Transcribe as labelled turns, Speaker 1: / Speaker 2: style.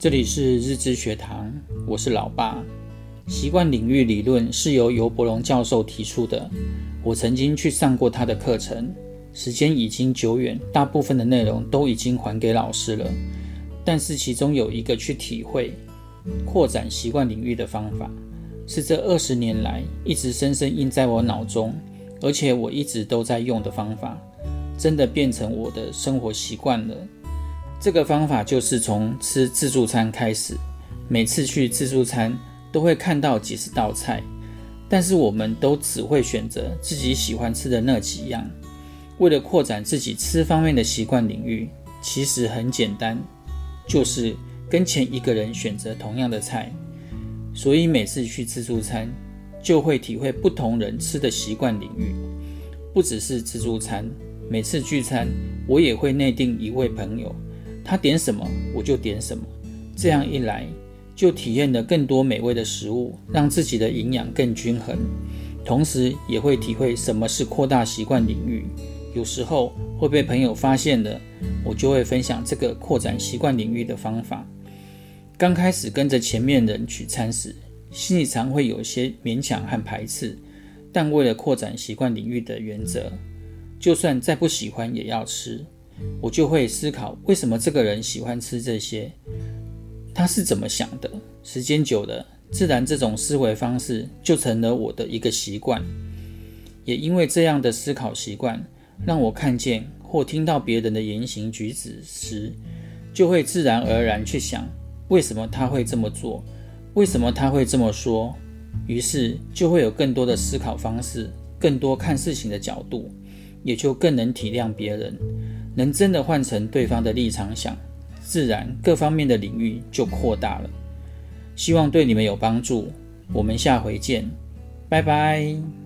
Speaker 1: 这里是日知学堂，我是老爸。习惯领域理论是由尤伯龙教授提出的，我曾经去上过他的课程，时间已经久远，大部分的内容都已经还给老师了。但是其中有一个去体会扩展习惯领域的方法，是这二十年来一直深深印在我脑中，而且我一直都在用的方法，真的变成我的生活习惯了。这个方法就是从吃自助餐开始。每次去自助餐都会看到几十道菜，但是我们都只会选择自己喜欢吃的那几样。为了扩展自己吃方面的习惯领域，其实很简单，就是跟前一个人选择同样的菜。所以每次去自助餐，就会体会不同人吃的习惯领域。不只是自助餐，每次聚餐我也会内定一位朋友。他点什么我就点什么，这样一来就体验了更多美味的食物，让自己的营养更均衡，同时也会体会什么是扩大习惯领域。有时候会被朋友发现了，我就会分享这个扩展习惯领域的方法。刚开始跟着前面人取餐时，心里常会有些勉强和排斥，但为了扩展习惯领域的原则，就算再不喜欢也要吃。我就会思考，为什么这个人喜欢吃这些？他是怎么想的？时间久了，自然这种思维方式就成了我的一个习惯。也因为这样的思考习惯，让我看见或听到别人的言行举止时，就会自然而然去想，为什么他会这么做？为什么他会这么说？于是就会有更多的思考方式，更多看事情的角度，也就更能体谅别人。能真的换成对方的立场想，自然各方面的领域就扩大了。希望对你们有帮助。我们下回见，拜拜。